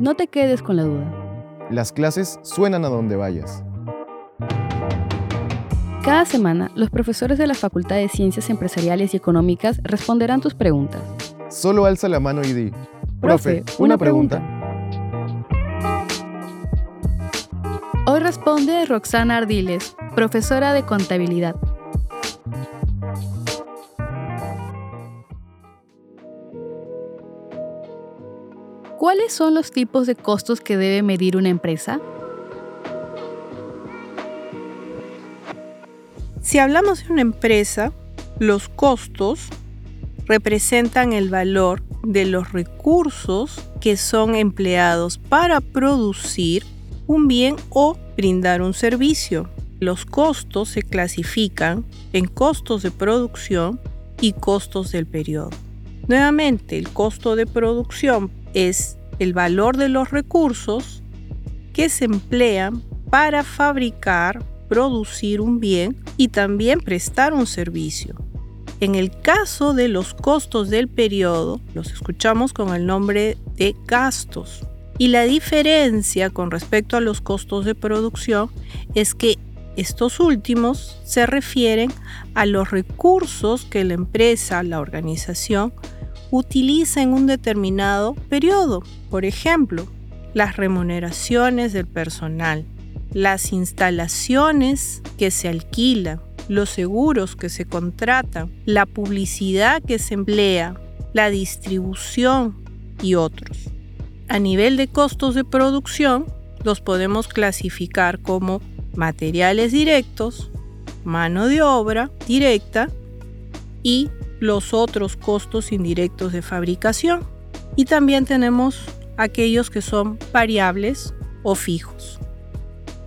No te quedes con la duda. Las clases suenan a donde vayas. Cada semana, los profesores de la Facultad de Ciencias Empresariales y Económicas responderán tus preguntas. Solo alza la mano y di, Profe, una pregunta. Hoy responde Roxana Ardiles, profesora de contabilidad. ¿Cuáles son los tipos de costos que debe medir una empresa? Si hablamos de una empresa, los costos representan el valor de los recursos que son empleados para producir un bien o brindar un servicio. Los costos se clasifican en costos de producción y costos del periodo. Nuevamente, el costo de producción es el valor de los recursos que se emplean para fabricar, producir un bien y también prestar un servicio. En el caso de los costos del periodo, los escuchamos con el nombre de gastos. Y la diferencia con respecto a los costos de producción es que estos últimos se refieren a los recursos que la empresa, la organización, utiliza en un determinado periodo. Por ejemplo, las remuneraciones del personal, las instalaciones que se alquilan, los seguros que se contratan, la publicidad que se emplea, la distribución y otros. A nivel de costos de producción, los podemos clasificar como materiales directos, mano de obra directa y los otros costos indirectos de fabricación. Y también tenemos aquellos que son variables o fijos.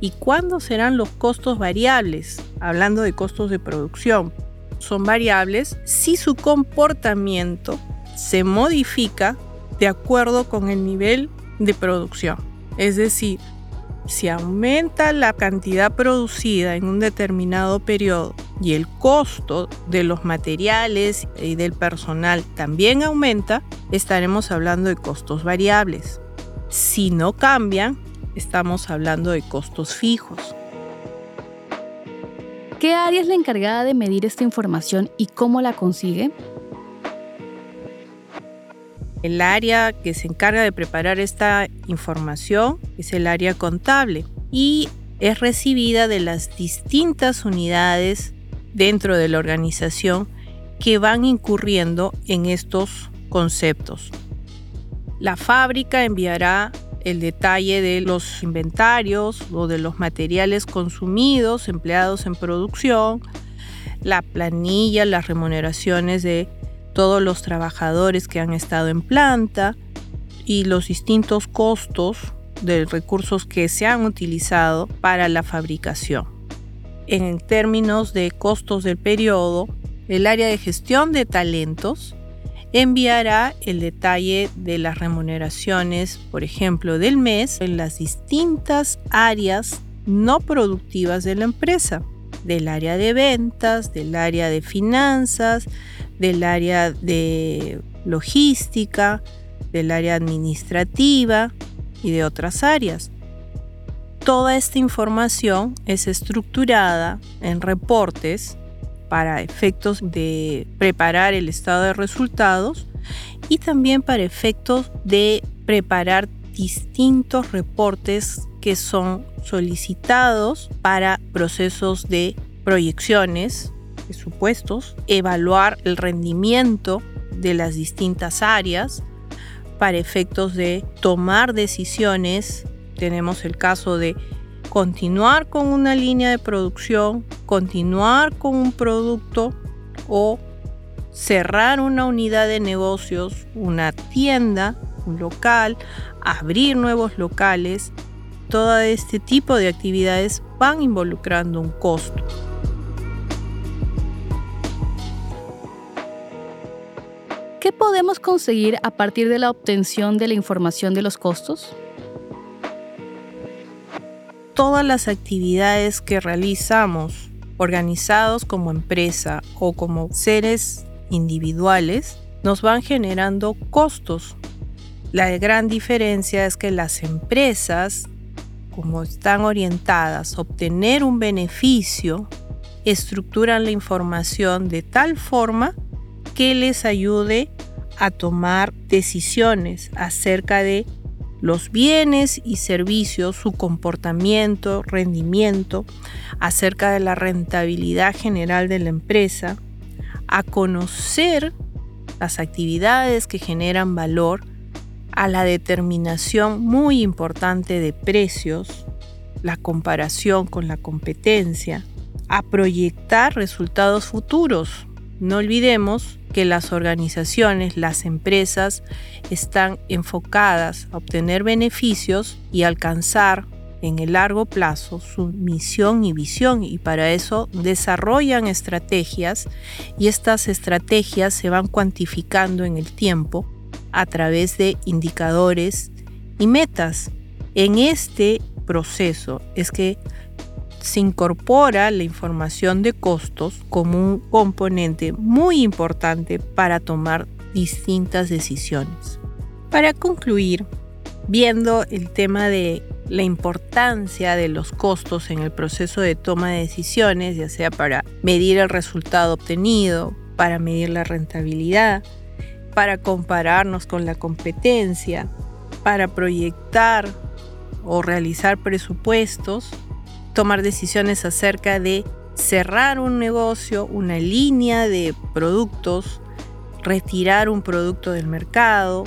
¿Y cuándo serán los costos variables? Hablando de costos de producción. Son variables si su comportamiento se modifica de acuerdo con el nivel de producción. Es decir, si aumenta la cantidad producida en un determinado periodo y el costo de los materiales y del personal también aumenta, estaremos hablando de costos variables. Si no cambian, estamos hablando de costos fijos. ¿Qué área es la encargada de medir esta información y cómo la consigue? El área que se encarga de preparar esta información es el área contable y es recibida de las distintas unidades dentro de la organización que van incurriendo en estos conceptos. La fábrica enviará el detalle de los inventarios o de los materiales consumidos, empleados en producción, la planilla, las remuneraciones de todos los trabajadores que han estado en planta y los distintos costos de recursos que se han utilizado para la fabricación. En términos de costos del periodo, el área de gestión de talentos enviará el detalle de las remuneraciones, por ejemplo, del mes en las distintas áreas no productivas de la empresa, del área de ventas, del área de finanzas, del área de logística, del área administrativa y de otras áreas. Toda esta información es estructurada en reportes para efectos de preparar el estado de resultados y también para efectos de preparar distintos reportes que son solicitados para procesos de proyecciones presupuestos, evaluar el rendimiento de las distintas áreas para efectos de tomar decisiones. Tenemos el caso de continuar con una línea de producción, continuar con un producto o cerrar una unidad de negocios, una tienda, un local, abrir nuevos locales. Todo este tipo de actividades van involucrando un costo. ¿Qué podemos conseguir a partir de la obtención de la información de los costos? Todas las actividades que realizamos organizados como empresa o como seres individuales nos van generando costos. La gran diferencia es que las empresas, como están orientadas a obtener un beneficio, estructuran la información de tal forma que les ayude a tomar decisiones acerca de los bienes y servicios, su comportamiento, rendimiento, acerca de la rentabilidad general de la empresa, a conocer las actividades que generan valor, a la determinación muy importante de precios, la comparación con la competencia, a proyectar resultados futuros. No olvidemos que las organizaciones, las empresas están enfocadas a obtener beneficios y alcanzar en el largo plazo su misión y visión y para eso desarrollan estrategias y estas estrategias se van cuantificando en el tiempo a través de indicadores y metas. En este proceso es que se incorpora la información de costos como un componente muy importante para tomar distintas decisiones. Para concluir, viendo el tema de la importancia de los costos en el proceso de toma de decisiones, ya sea para medir el resultado obtenido, para medir la rentabilidad, para compararnos con la competencia, para proyectar o realizar presupuestos, tomar decisiones acerca de cerrar un negocio, una línea de productos, retirar un producto del mercado,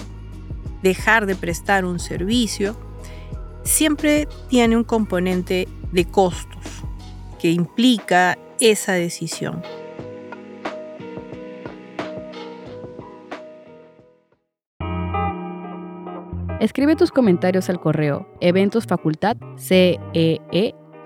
dejar de prestar un servicio, siempre tiene un componente de costos que implica esa decisión. Escribe tus comentarios al correo eventosfacultadcee